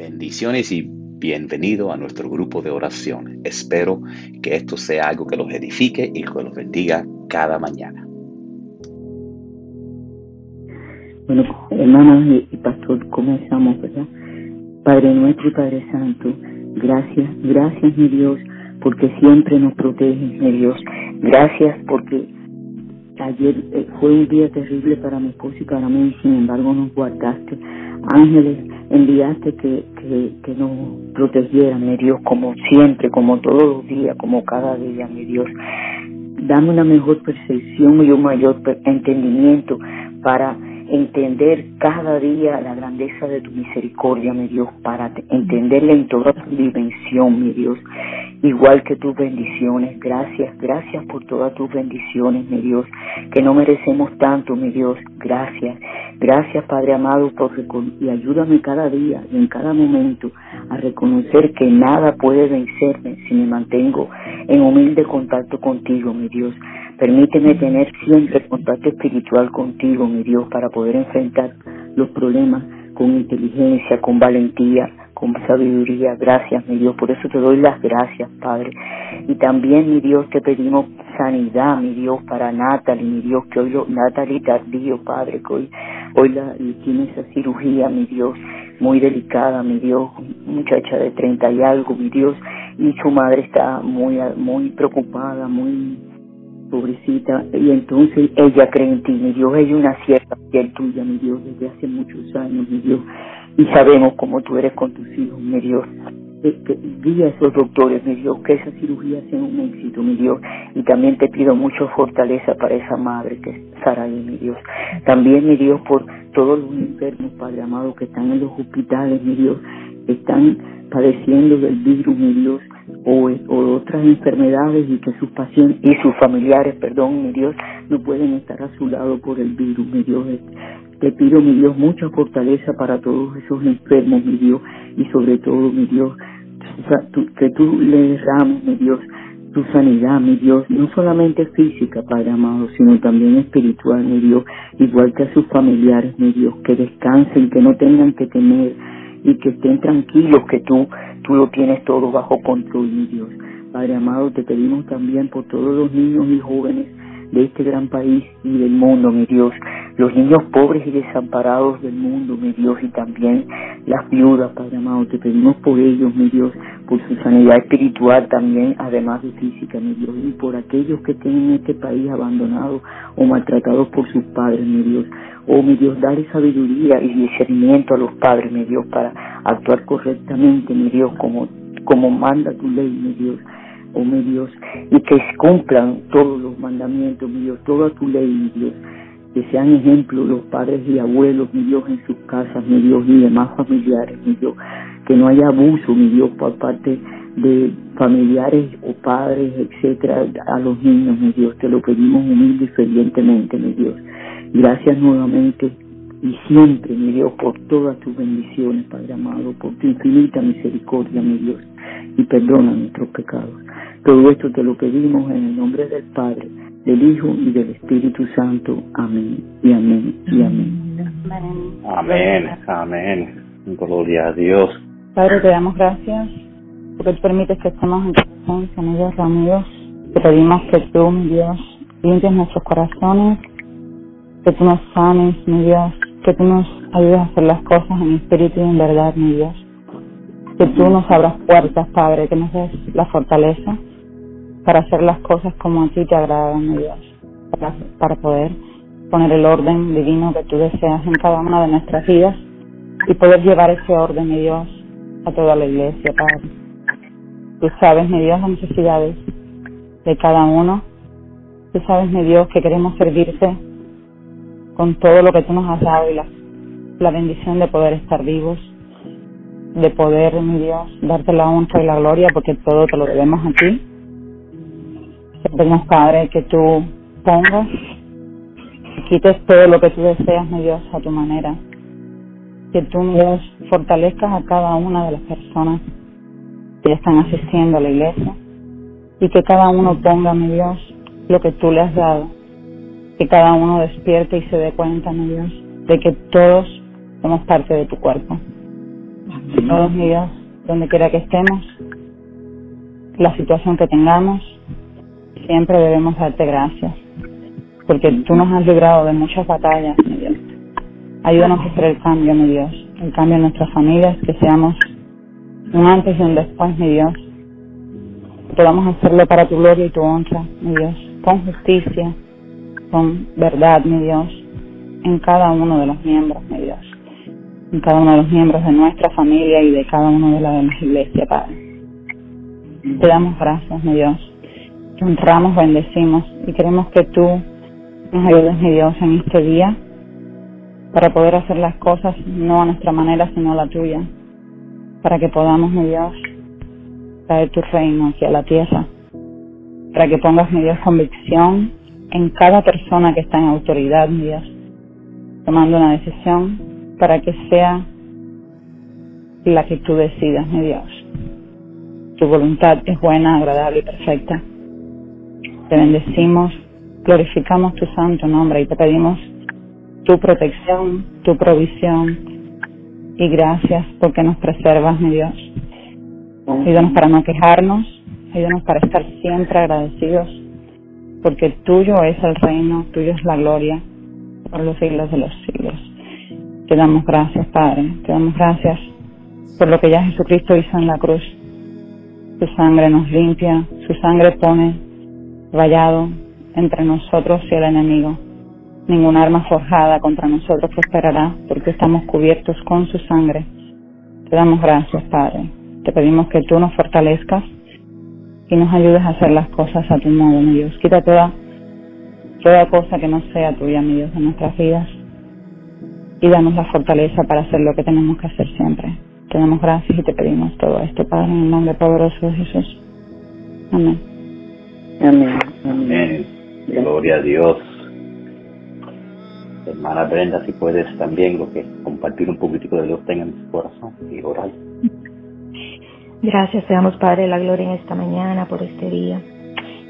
Bendiciones y bienvenido a nuestro grupo de oración. Espero que esto sea algo que los edifique y que los bendiga cada mañana. Bueno, hermanos y pastor, comenzamos, ¿verdad? Padre nuestro y Padre Santo, gracias, gracias mi Dios, porque siempre nos proteges, mi Dios. Gracias porque ayer eh, fue un día terrible para mi esposo y para mí, sin embargo nos guardaste. Ángeles, enviaste que, que, que nos protegieran, mi Dios, como siempre, como todos los días, como cada día, mi Dios. Dame una mejor percepción y un mayor entendimiento para entender cada día la grandeza de tu misericordia, mi Dios, para entenderla en toda tu dimensión, mi Dios, igual que tus bendiciones. Gracias, gracias por todas tus bendiciones, mi Dios, que no merecemos tanto, mi Dios. Gracias, gracias, Padre amado, por y ayúdame cada día y en cada momento a reconocer que nada puede vencerme si me mantengo en humilde contacto contigo, mi Dios. Permíteme tener siempre contacto espiritual contigo, mi Dios, para poder enfrentar los problemas con inteligencia, con valentía, con sabiduría. Gracias, mi Dios. Por eso te doy las gracias, Padre. Y también, mi Dios, te pedimos sanidad, mi Dios, para Natalie, mi Dios, que hoy lo, Natalie Tardío, Padre, que hoy, hoy tiene esa cirugía, mi Dios, muy delicada, mi Dios, muchacha de treinta y algo, mi Dios, y su madre está muy, muy preocupada, muy pobrecita, y entonces ella cree en ti, mi Dios, ella es una cierta fiel tuya, mi Dios, desde hace muchos años, mi Dios, y sabemos cómo tú eres con tus hijos, mi Dios. Guía a esos doctores, mi Dios, que esa cirugía sea un éxito, mi Dios. Y también te pido mucha fortaleza para esa madre que es Saraí, mi Dios. También, mi Dios, por todos los enfermos, Padre amado, que están en los hospitales, mi Dios, están padeciendo del virus, mi Dios, o, otras enfermedades y que sus pacientes y sus familiares, perdón, mi Dios, no pueden estar a su lado por el virus, mi Dios. Te pido, mi Dios, mucha fortaleza para todos esos enfermos, mi Dios, y sobre todo, mi Dios, que tú le derrames, mi Dios, tu sanidad, mi Dios, no solamente física, Padre amado, sino también espiritual, mi Dios, igual que a sus familiares, mi Dios, que descansen, que no tengan que temer y que estén tranquilos que tú, tú lo tienes todo bajo control, mi Dios. Padre amado, te pedimos también por todos los niños y jóvenes de este gran país y del mundo, mi Dios, los niños pobres y desamparados del mundo, mi Dios, y también las viudas, Padre amado, te pedimos por ellos, mi Dios, por su sanidad espiritual también, además de física, mi Dios, y por aquellos que tienen este país abandonado o maltratados por sus padres, mi Dios. Oh, mi Dios, dale sabiduría y discernimiento a los padres, mi Dios, para actuar correctamente, mi Dios, como, como manda tu ley, mi Dios oh mi Dios, y que cumplan todos los mandamientos, mi Dios, toda tu ley, mi Dios, que sean ejemplos los padres y abuelos, mi Dios, en sus casas, mi Dios, y demás familiares, mi Dios, que no haya abuso, mi Dios, por parte de familiares o padres, etcétera, a los niños, mi Dios, te lo pedimos humilde y fervientemente, mi Dios. Gracias nuevamente y siempre, mi Dios, por todas tus bendiciones, Padre amado, por tu infinita misericordia, mi Dios, y perdona nuestros pecados. Todo esto te lo pedimos en el nombre del Padre, del Hijo y del Espíritu Santo. Amén y amén y amén. Amén, amén. Gloria a Dios. Padre, te damos gracias porque tú permites que estemos en tu presencia, amigos. Te pedimos que tú, mi Dios, limpies nuestros corazones, que tú nos sanes, mi Dios, que tú nos ayudes a hacer las cosas en espíritu y en verdad, mi Dios. Que tú nos abras puertas, Padre, que nos des la fortaleza para hacer las cosas como a ti te agradan, mi Dios, para, poder poner el orden divino que tú deseas en cada una de nuestras vidas y poder llevar ese orden, mi Dios, a toda la iglesia, Padre. Tú sabes, mi Dios, las necesidades de cada uno. Tú sabes, mi Dios, que queremos servirte con todo lo que tú nos has dado y la, la bendición de poder estar vivos, de poder, mi Dios, darte la honra y la gloria, porque todo te lo debemos a ti. Pedimos, Padre, que tú pongas y quites todo lo que tú deseas, mi Dios, a tu manera. Que tú, mi Dios, fortalezcas a cada una de las personas que están asistiendo a la iglesia y que cada uno ponga, mi Dios, lo que tú le has dado. Que cada uno despierte y se dé cuenta, mi Dios, de que todos somos parte de tu cuerpo. Todos, mi Dios, donde quiera que estemos, la situación que tengamos, siempre debemos darte gracias, porque tú nos has librado de muchas batallas, mi Dios. Ayúdanos a hacer el cambio, mi Dios, el cambio en nuestras familias, que seamos un antes y un después, mi Dios. Podamos hacerlo para tu gloria y tu honra, mi Dios, con justicia, con verdad, mi Dios, en cada uno de los miembros, mi Dios, en cada uno de los miembros de nuestra familia y de cada uno de la demás iglesia, Padre. Te damos gracias, mi Dios. Te honramos, bendecimos y queremos que tú nos ayudes, mi Dios, en este día para poder hacer las cosas no a nuestra manera, sino a la tuya, para que podamos, mi Dios, traer tu reino aquí a la tierra, para que pongas, mi Dios, convicción en cada persona que está en autoridad, mi Dios, tomando una decisión para que sea la que tú decidas, mi Dios. Tu voluntad es buena, agradable y perfecta. Te bendecimos, glorificamos tu santo nombre y te pedimos tu protección, tu provisión y gracias porque nos preservas, mi Dios. Ayúdanos para no quejarnos, ayúdanos para estar siempre agradecidos porque tuyo es el reino, tuyo es la gloria por los siglos de los siglos. Te damos gracias, Padre, te damos gracias por lo que ya Jesucristo hizo en la cruz. Su sangre nos limpia, su sangre pone vallado entre nosotros y el enemigo. Ninguna arma forjada contra nosotros prosperará porque estamos cubiertos con su sangre. Te damos gracias, Padre. Te pedimos que tú nos fortalezcas y nos ayudes a hacer las cosas a tu modo, mi Dios. Quita toda, toda cosa que no sea tuya, mi Dios, de nuestras vidas y danos la fortaleza para hacer lo que tenemos que hacer siempre. Te damos gracias y te pedimos todo esto, Padre, en el nombre poderoso de Jesús. Amén. Amén. Amén. Gloria a Dios. Hermana Brenda, si puedes también lo que compartir un poquitico de Dios tenga en tu corazón y orar. Gracias te damos, Padre, la gloria en esta mañana por este día.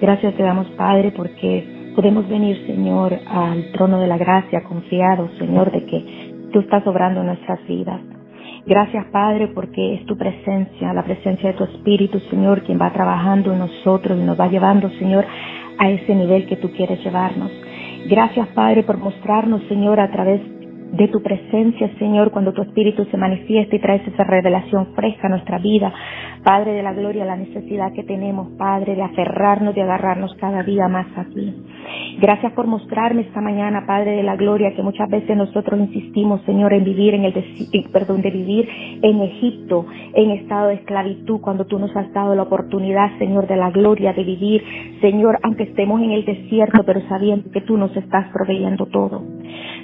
Gracias te damos, Padre, porque podemos venir, Señor, al trono de la gracia, confiados, Señor, de que tú estás obrando en nuestras vidas. Gracias, Padre, porque es tu presencia, la presencia de tu Espíritu, Señor, quien va trabajando en nosotros y nos va llevando, Señor, a ese nivel que tú quieres llevarnos. Gracias, Padre, por mostrarnos, Señor, a través de tu presencia, Señor, cuando tu Espíritu se manifiesta y traes esa revelación fresca a nuestra vida. Padre de la gloria, la necesidad que tenemos, Padre, de aferrarnos, de agarrarnos cada día más a ti. Gracias por mostrarme esta mañana, Padre de la gloria, que muchas veces nosotros insistimos, Señor, en vivir en el perdón, de vivir en Egipto, en estado de esclavitud, cuando tú nos has dado la oportunidad, Señor, de la gloria, de vivir, Señor, aunque estemos en el desierto, pero sabiendo que tú nos estás proveyendo todo.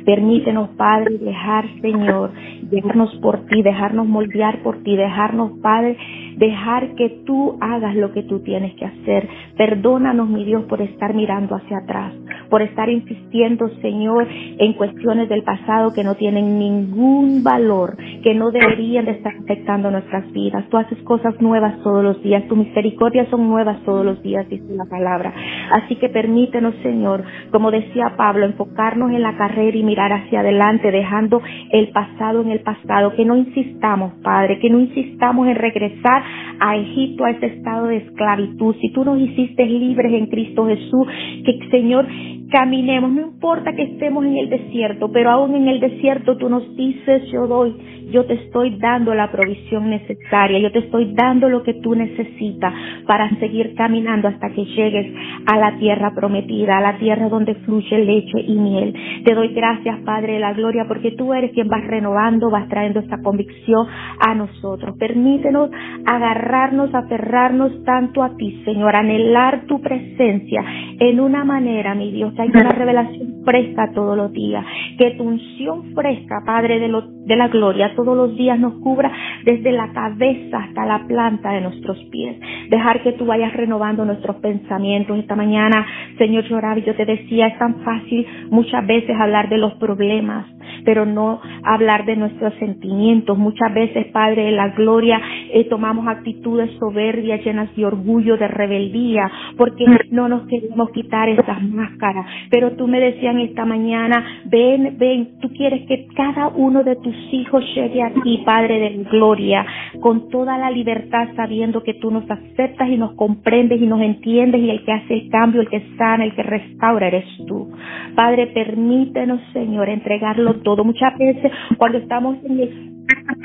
Permítenos, Padre, dejar, Señor, dejarnos por ti, dejarnos moldear por ti, dejarnos, Padre, dejar que tú hagas lo que tú tienes que hacer. Perdónanos, mi Dios, por estar mirando hacia atrás, por estar insistiendo, Señor, en cuestiones del pasado que no tienen ningún valor, que no deberían de estar afectando nuestras vidas. Tú haces cosas nuevas todos los días, tus misericordias son nuevas todos los días, dice la palabra. Así que permítenos, Señor, como decía Pablo, enfocarnos en la carrera y mirar hacia adelante, dejando el pasado en el pasado, que no insistamos, Padre, que no insistamos en regresar a Egipto, a ese estado de esclavitud. Si tú nos hiciste libres en Cristo Jesús, que Señor, caminemos, no importa que estemos en el desierto, pero aún en el desierto tú nos dices, yo doy, yo te estoy dando la provisión necesaria, yo te estoy dando lo que tú necesitas para seguir caminando hasta que llegues a la tierra prometida, a la tierra donde fluye leche y miel. Te doy gracias, Padre de la Gloria, porque tú eres quien vas renovando, vas trayendo esta convicción a nosotros. Permítenos agarrarnos, aferrarnos tanto a ti, Señor, anhelar tu presencia en una manera, mi Dios, que hay una revelación fresca todos los días, que tu unción fresca, Padre de, de la Gloria, todos los días nos cubra desde la cabeza hasta la planta de nuestros pies. Dejar que tú vayas renovando nuestros pensamientos. Esta mañana, Señor lloraba y yo te decía, es tan fácil muchas veces hablar de los problemas, pero no hablar de nuestros sentimientos. Muchas veces, Padre de la Gloria, eh, tomamos actitudes soberbias, llenas de orgullo, de rebeldía, porque no nos queremos quitar esas máscaras. Pero tú me decías esta mañana, ven, ven, tú quieres que cada uno de tus hijos llegue aquí, Padre de gloria, con toda la libertad, sabiendo que tú nos aceptas y nos comprendes y nos entiendes y el que hace el cambio, el que sana, el que restaura eres tú. Padre, permítenos, Señor, entregarlo todo. Muchas veces cuando estamos en el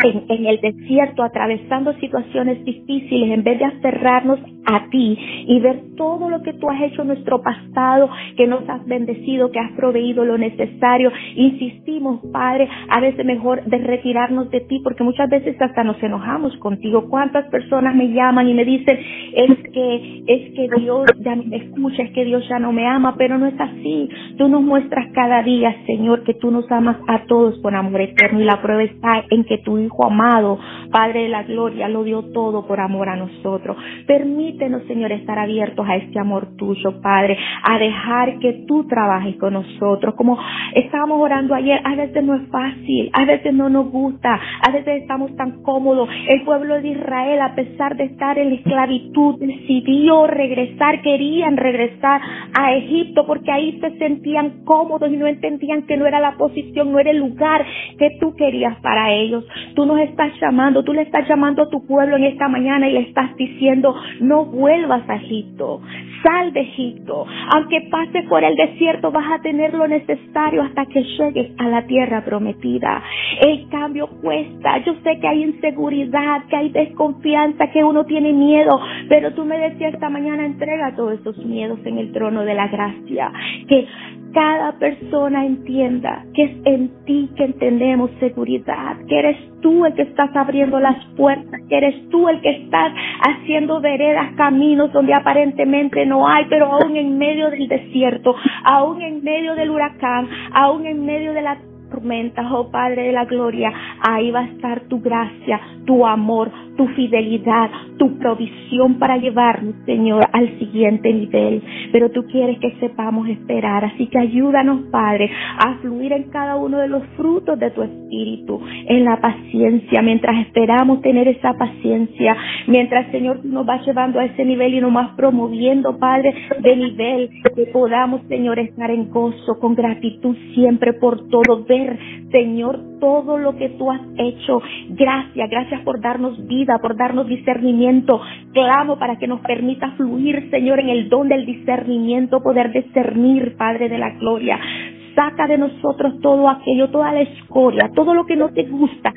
en, el desierto, atravesando situaciones difíciles, en vez de aferrarnos a ti y ver todo lo que tú has hecho en nuestro pasado, que nos has bendecido, que has proveído lo necesario, insistimos, Padre, a veces mejor de retirarnos de ti, porque muchas veces hasta nos enojamos contigo. ¿Cuántas personas me llaman y me dicen, es que, es que Dios ya no me escucha, es que Dios ya no me ama, pero no es así. Tú nos muestras cada día, Señor, que tú nos amas a todos con amor eterno y la prueba está en que tu Hijo amado, Padre de la gloria, lo dio todo por amor a nosotros. Permítenos, Señor, estar abiertos a este amor tuyo, Padre, a dejar que tú trabajes con nosotros. Como estábamos orando ayer, a veces no es fácil, a veces no nos gusta, a veces estamos tan cómodos. El pueblo de Israel, a pesar de estar en la esclavitud, decidió regresar, querían regresar a Egipto porque ahí se sentían cómodos y no entendían que no era la posición, no era el lugar que tú querías para ellos. Tú nos estás llamando, tú le estás llamando a tu pueblo en esta mañana y le estás diciendo, no vuelvas a Egipto, sal de Egipto. Aunque pases por el desierto, vas a tener lo necesario hasta que llegues a la tierra prometida. El cambio cuesta. Yo sé que hay inseguridad, que hay desconfianza, que uno tiene miedo, pero tú me decías esta mañana, entrega todos esos miedos en el trono de la gracia. Cada persona entienda que es en ti que entendemos seguridad, que eres tú el que estás abriendo las puertas, que eres tú el que estás haciendo veredas, caminos donde aparentemente no hay, pero aún en medio del desierto, aún en medio del huracán, aún en medio de la oh Padre de la gloria, ahí va a estar tu gracia, tu amor, tu fidelidad, tu provisión para llevarnos, Señor, al siguiente nivel. Pero tú quieres que sepamos esperar, así que ayúdanos, Padre, a fluir en cada uno de los frutos de tu espíritu, en la paciencia, mientras esperamos tener esa paciencia, mientras, Señor, tú nos vas llevando a ese nivel y nos vas promoviendo, Padre, de nivel, que podamos, Señor, estar en gozo, con gratitud siempre por todo, ver, Señor, todo lo que tú has hecho. Gracias, gracias por darnos vida, por darnos discernimiento. Clamo para que nos permita fluir, Señor, en el don del discernimiento, poder discernir, Padre de la gloria. Saca de nosotros todo aquello, toda la escoria, todo lo que no te gusta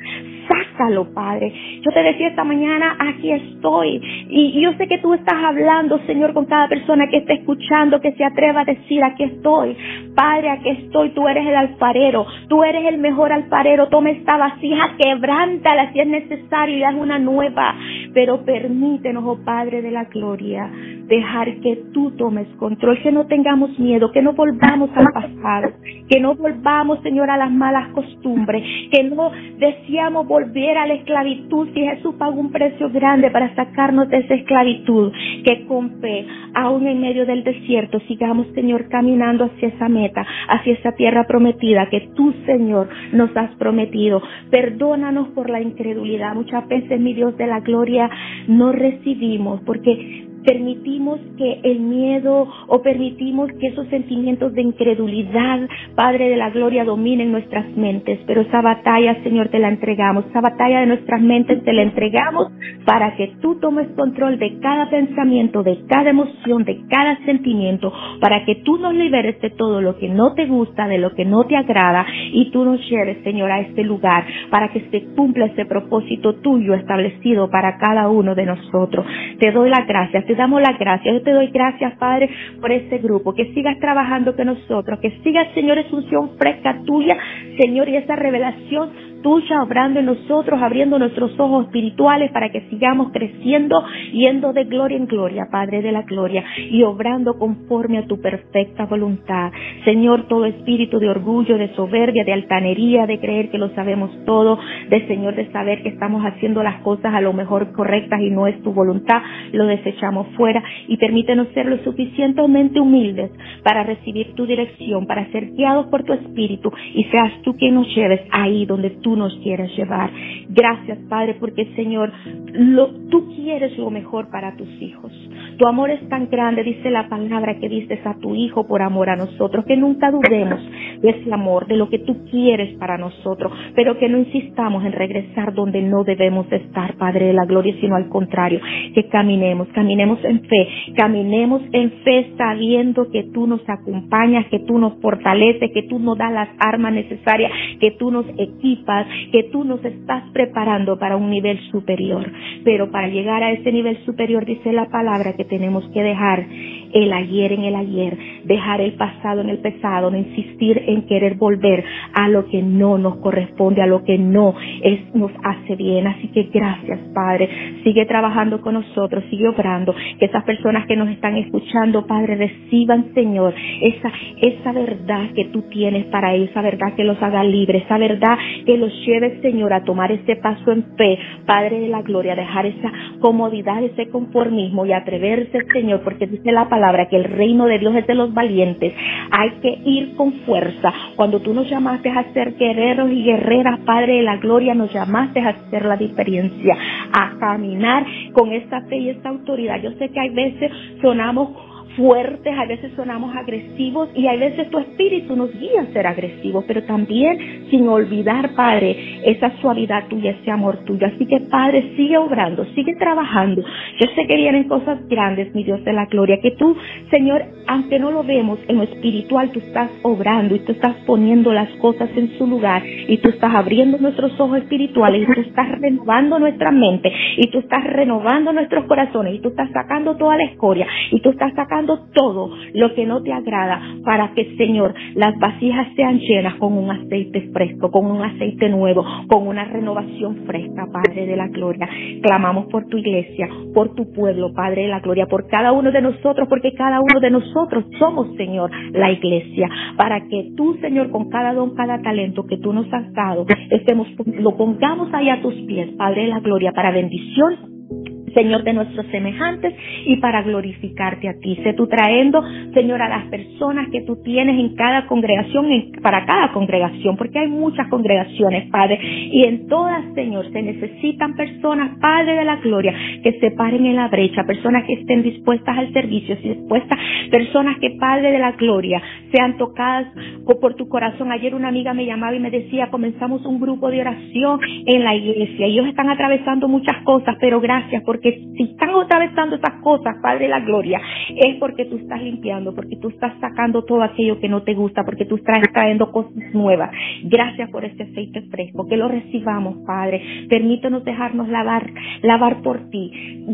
sácalo, Padre. Yo te decía esta mañana, aquí estoy. Y yo sé que tú estás hablando, Señor, con cada persona que esté escuchando, que se atreva a decir, aquí estoy. Padre, aquí estoy. Tú eres el alfarero. Tú eres el mejor alfarero. Toma esta vasija, quebrántala si es necesario y haz una nueva. Pero permítenos, oh Padre de la gloria, dejar que tú tomes control, que no tengamos miedo, que no volvamos al pasado, que no volvamos, Señor, a las malas costumbres, que no deseamos volver a la esclavitud si Jesús pagó un precio grande para sacarnos de esa esclavitud, que con fe, aún en medio del desierto, sigamos, Señor, caminando hacia esa meta, hacia esa tierra prometida que tú, Señor, nos has prometido. Perdónanos por la incredulidad. Muchas veces, mi Dios de la gloria, no recibimos porque permitimos que el miedo o permitimos que esos sentimientos de incredulidad, Padre de la Gloria, dominen nuestras mentes. Pero esa batalla, Señor, te la entregamos. Esa batalla de nuestras mentes te la entregamos para que tú tomes control de cada pensamiento, de cada emoción, de cada sentimiento, para que tú nos liberes de todo lo que no te gusta, de lo que no te agrada y tú nos lleves, Señor, a este lugar para que se cumpla ese propósito tuyo establecido para cada uno de nosotros. Te doy las gracias damos las gracias. Yo te doy gracias, Padre, por este grupo. Que sigas trabajando con nosotros. Que sigas, Señor, esa unción fresca tuya, Señor, y esa revelación tuya obrando en nosotros, abriendo nuestros ojos espirituales para que sigamos creciendo, yendo de gloria en gloria, Padre de la gloria, y obrando conforme a tu perfecta voluntad. Señor, todo espíritu de orgullo, de soberbia, de altanería, de creer que lo sabemos todo, de Señor, de saber que estamos haciendo las cosas a lo mejor correctas y no es tu voluntad, lo desechamos fuera y permítenos ser lo suficientemente humildes para recibir tu dirección, para ser guiados por tu espíritu y seas tú quien nos lleves ahí donde tú nos quieres llevar. Gracias, Padre, porque Señor, lo, tú quieres lo mejor para tus hijos. Tu amor es tan grande, dice la palabra que dices a tu Hijo por amor a nosotros, que nunca dudemos de ese amor, de lo que tú quieres para nosotros, pero que no insistamos en regresar donde no debemos estar, Padre de la Gloria, sino al contrario, que caminemos, caminemos en fe, caminemos en fe sabiendo que tú nos acompañas, que tú nos fortaleces, que tú nos das las armas necesarias, que tú nos equipas, que tú nos estás preparando para un nivel superior. Pero para llegar a ese nivel superior, dice la palabra, que tenemos que dejar el ayer en el ayer, dejar el pasado en el pasado, no insistir en querer volver a lo que no nos corresponde, a lo que no es, nos hace bien. Así que gracias, Padre. Sigue trabajando con nosotros, sigue obrando. Que esas personas que nos están escuchando, Padre, reciban, Señor, esa, esa verdad que tú tienes para ellos, esa verdad que los haga libres, esa verdad que los lleve, Señor, a tomar ese paso en fe, Padre de la gloria, dejar esa comodidad, ese conformismo y atreverse, Señor, porque dice la palabra que el reino de Dios es de los valientes. Hay que ir con fuerza. Cuando tú nos llamaste a ser guerreros y guerreras, Padre de la gloria, nos llamaste a hacer la diferencia, a caminar con esta fe y esta autoridad. Yo sé que hay veces sonamos fuertes, a veces sonamos agresivos y a veces tu espíritu nos guía a ser agresivos, pero también sin olvidar, Padre, esa suavidad tuya, ese amor tuyo. Así que, Padre, sigue obrando, sigue trabajando. Yo sé que vienen cosas grandes, mi Dios de la gloria, que tú, Señor, aunque no lo vemos en lo espiritual, tú estás obrando y tú estás poniendo las cosas en su lugar y tú estás abriendo nuestros ojos espirituales y tú estás renovando nuestra mente y tú estás renovando nuestros corazones y tú estás sacando toda la escoria y tú estás sacando todo lo que no te agrada para que, Señor, las vasijas sean llenas con un aceite fresco, con un aceite nuevo, con una renovación fresca, Padre de la Gloria. Clamamos por tu iglesia, por tu pueblo, Padre de la Gloria, por cada uno de nosotros, porque cada uno de nosotros somos, Señor, la iglesia, para que tú, Señor, con cada don, cada talento que tú nos has dado, estemos, lo pongamos ahí a tus pies, Padre de la Gloria, para bendición Señor, de nuestros semejantes y para glorificarte a ti. Sé tú trayendo, Señor, a las personas que tú tienes en cada congregación, para cada congregación, porque hay muchas congregaciones, Padre, y en todas, Señor, se necesitan personas, Padre de la gloria, que se paren en la brecha, personas que estén dispuestas al servicio, dispuestas, personas que, Padre de la gloria, sean tocadas por tu corazón. Ayer una amiga me llamaba y me decía, comenzamos un grupo de oración en la iglesia. Ellos están atravesando muchas cosas, pero gracias porque si están atravesando esas cosas, Padre de la Gloria, es porque tú estás limpiando, porque tú estás sacando todo aquello que no te gusta, porque tú estás trayendo cosas nuevas. Gracias por este aceite fresco, que lo recibamos, Padre. Permítanos dejarnos lavar, lavar por ti,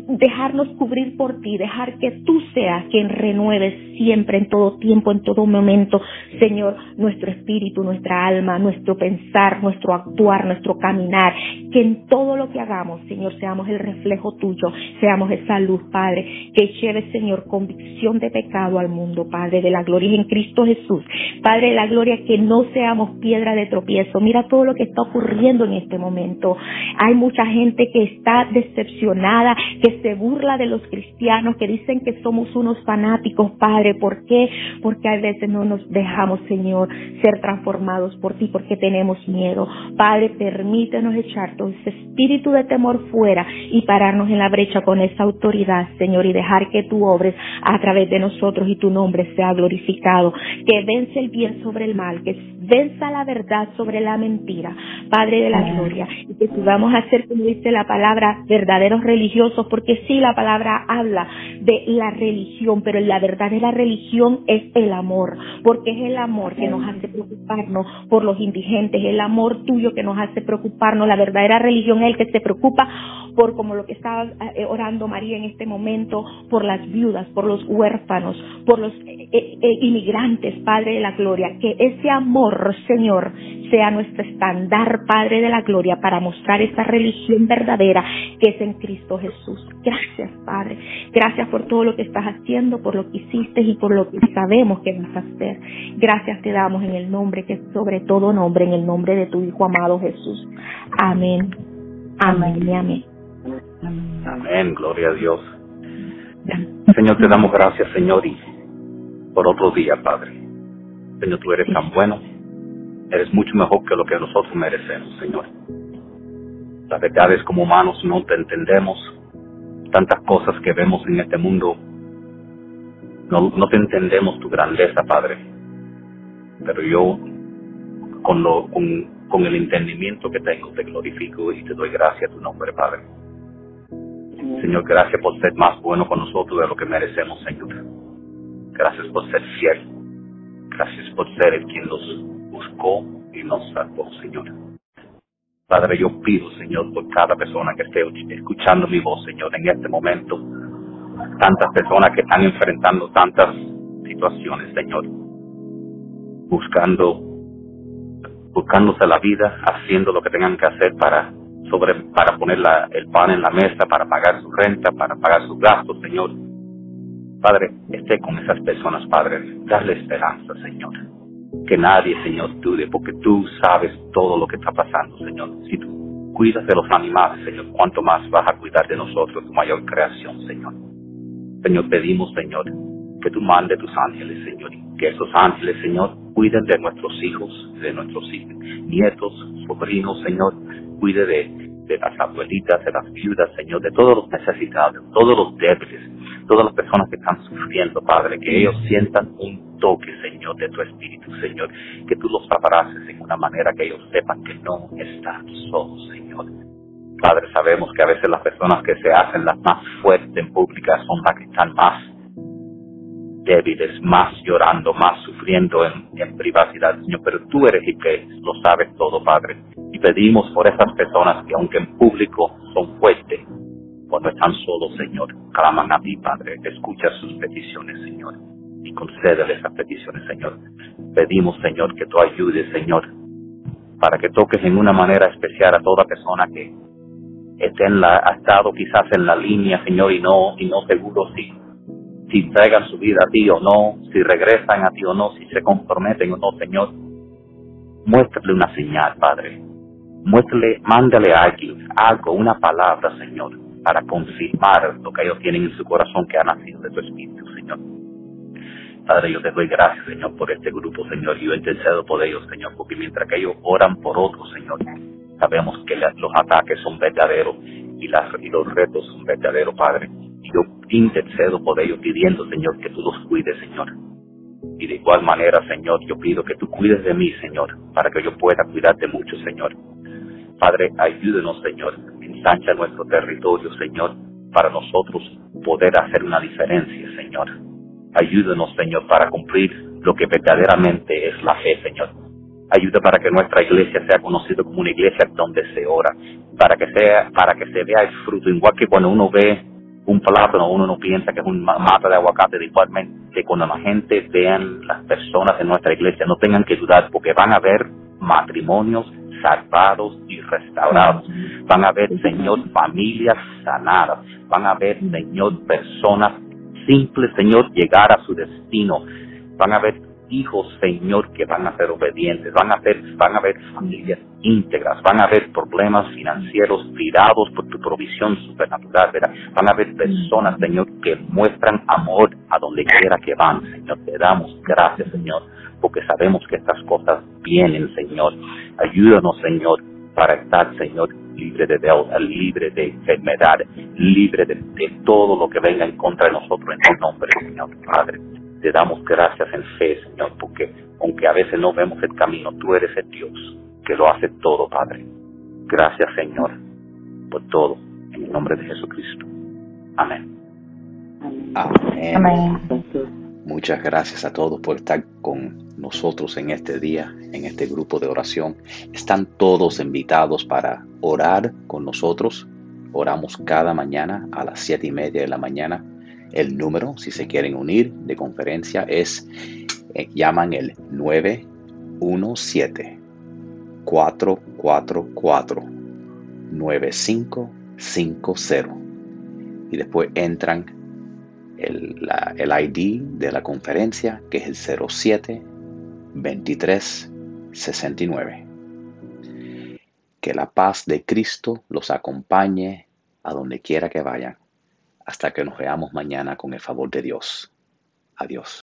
dejarnos cubrir por ti, dejar que tú seas quien renueves siempre, en todo tiempo, en todo momento, Señor, nuestro espíritu, nuestra alma, nuestro pensar, nuestro actuar, nuestro caminar, que en todo lo que hagamos, Señor, seamos el reflejo tuyo seamos esa luz, Padre, que lleve, Señor, convicción de pecado al mundo, Padre, de la gloria en Cristo Jesús. Padre de la gloria, que no seamos piedra de tropiezo. Mira todo lo que está ocurriendo en este momento. Hay mucha gente que está decepcionada, que se burla de los cristianos, que dicen que somos unos fanáticos, Padre. ¿Por qué? Porque a veces no nos dejamos, Señor, ser transformados por ti, porque tenemos miedo. Padre, permítenos echar todo ese espíritu de temor fuera y pararnos en la brecha con esa autoridad, Señor, y dejar que tú obres a través de nosotros y tu nombre sea glorificado. Que vence el bien sobre el mal, que venza la verdad sobre la mentira, Padre de la gloria. Y que vamos a ser, como dice la palabra, verdaderos religiosos, porque sí, la palabra habla de la religión, pero la verdadera religión es el amor, porque es el amor que nos hace preocuparnos por los indigentes, el amor tuyo que nos hace preocuparnos, la verdadera religión es el que se preocupa por como lo que estaba eh, orando María en este momento, por las viudas, por los huérfanos, por los eh, eh, inmigrantes, Padre de la Gloria, que ese amor, Señor, sea nuestro estándar, Padre de la Gloria, para mostrar esa religión verdadera que es en Cristo Jesús. Gracias, Padre. Gracias por todo lo que estás haciendo, por lo que hiciste y por lo que sabemos que vas a hacer. Gracias te damos en el nombre que es sobre todo nombre, en el nombre de tu Hijo amado Jesús. Amén. Amén y amén. Amén, gloria a Dios. Señor, te damos gracias, Señor, y por otro día, Padre. Señor, tú eres tan bueno. eres mucho mejor que lo que nosotros merecemos, Señor. La verdad es como humanos no te entendemos. Tantas cosas que vemos en este mundo, no, no te entendemos tu grandeza, Padre. Pero yo, con, lo, con, con el entendimiento que tengo, te glorifico y te doy gracias a tu nombre, Padre. Señor, gracias por ser más bueno con nosotros de lo que merecemos, Señor. Gracias por ser fiel. Gracias por ser el quien nos buscó y nos salvó, Señor. Padre, yo pido, Señor, por cada persona que esté escuchando mi voz, Señor, en este momento. Tantas personas que están enfrentando tantas situaciones, Señor. Buscando, buscándose la vida, haciendo lo que tengan que hacer para para poner la, el pan en la mesa, para pagar su renta, para pagar sus gastos, Señor. Padre, esté con esas personas, Padre. Darle esperanza, Señor. Que nadie, Señor, dude, porque tú sabes todo lo que está pasando, Señor. Si tú cuidas de los animales, Señor, ¿cuánto más vas a cuidar de nosotros, tu mayor creación, Señor? Señor, pedimos, Señor, que tú mandes tus ángeles, Señor, que esos ángeles, Señor, cuiden de nuestros hijos, de nuestros nietos, sobrinos, Señor, cuide de, de las abuelitas, de las viudas, Señor, de todos los necesitados, todos los débiles, todas las personas que están sufriendo, Padre, que ellos sientan un toque, Señor, de tu Espíritu, Señor, que tú los abraces en una manera que ellos sepan que no están solos, Señor. Padre, sabemos que a veces las personas que se hacen las más fuertes en pública son las que están más débiles, más llorando, más sufriendo en, privacidad, Señor, pero tú eres el que lo sabes todo, Padre. Y pedimos por esas personas que aunque en público son fuertes, cuando están solos, Señor, claman a ti, Padre, escucha sus peticiones, Señor, y concédele esas peticiones, Señor. Pedimos, Señor, que tú ayudes, Señor, para que toques en una manera especial a toda persona que esté en la, ha estado quizás en la línea, Señor, y no, y no seguro si, si entregan su vida a ti o no, si regresan a ti o no, si se comprometen o no, Señor. Muéstrale una señal, Padre, Muéstrale, mándale a alguien algo, una palabra, Señor, para confirmar lo que ellos tienen en su corazón que ha nacido de tu Espíritu, Señor. Padre, yo te doy gracias, Señor, por este grupo, Señor, yo intercedo por ellos, Señor, porque mientras que ellos oran por otros, Señor, sabemos que los ataques son verdaderos y, las, y los retos son verdaderos, Padre. Yo intercedo por ellos pidiendo, Señor, que tú los cuides, Señor. Y de igual manera, Señor, yo pido que tú cuides de mí, Señor, para que yo pueda cuidarte mucho, Señor. Padre, ayúdenos, Señor, ensancha nuestro territorio, Señor, para nosotros poder hacer una diferencia, Señor. Ayúdenos, Señor, para cumplir lo que verdaderamente es la fe, Señor. Ayuda para que nuestra iglesia sea conocida como una iglesia donde se ora, para que sea, para que se vea el fruto, igual que cuando uno ve un plátano, uno no piensa que es un mata de aguacate, igualmente que cuando la gente vean las personas en nuestra iglesia no tengan que dudar porque van a ver matrimonios salvados y restaurados. Van a ver, Señor, familias sanadas. Van a ver, Señor, personas simples, Señor, llegar a su destino. Van a ver hijos, Señor, que van a ser obedientes. Van a ver, van a ver familias íntegras. Van a ver problemas financieros tirados por tu provisión supernatural. ¿verdad? Van a ver personas, Señor, que muestran amor a donde quiera que van. Señor, te damos gracias, Señor porque sabemos que estas cosas vienen, Señor. Ayúdanos, Señor, para estar, Señor, libre de deuda, libre de enfermedad, libre de, todo lo que venga en contra de nosotros en tu nombre, Señor Padre. Te damos gracias en fe, Señor, porque aunque a veces no vemos el camino, tú eres el Dios que lo hace todo, Padre. Gracias, Señor, por todo, en el nombre de Jesucristo. Amén. Amén. Amén. Muchas gracias a todos por estar con nosotros en este día, en este grupo de oración. Están todos invitados para orar con nosotros. Oramos cada mañana a las siete y media de la mañana. El número, si se quieren unir de conferencia, es, eh, llaman el 917-444-9550. Y después entran el, el ID de la conferencia, que es el 07 23 69. Que la paz de Cristo los acompañe a donde quiera que vayan, hasta que nos veamos mañana con el favor de Dios. Adiós.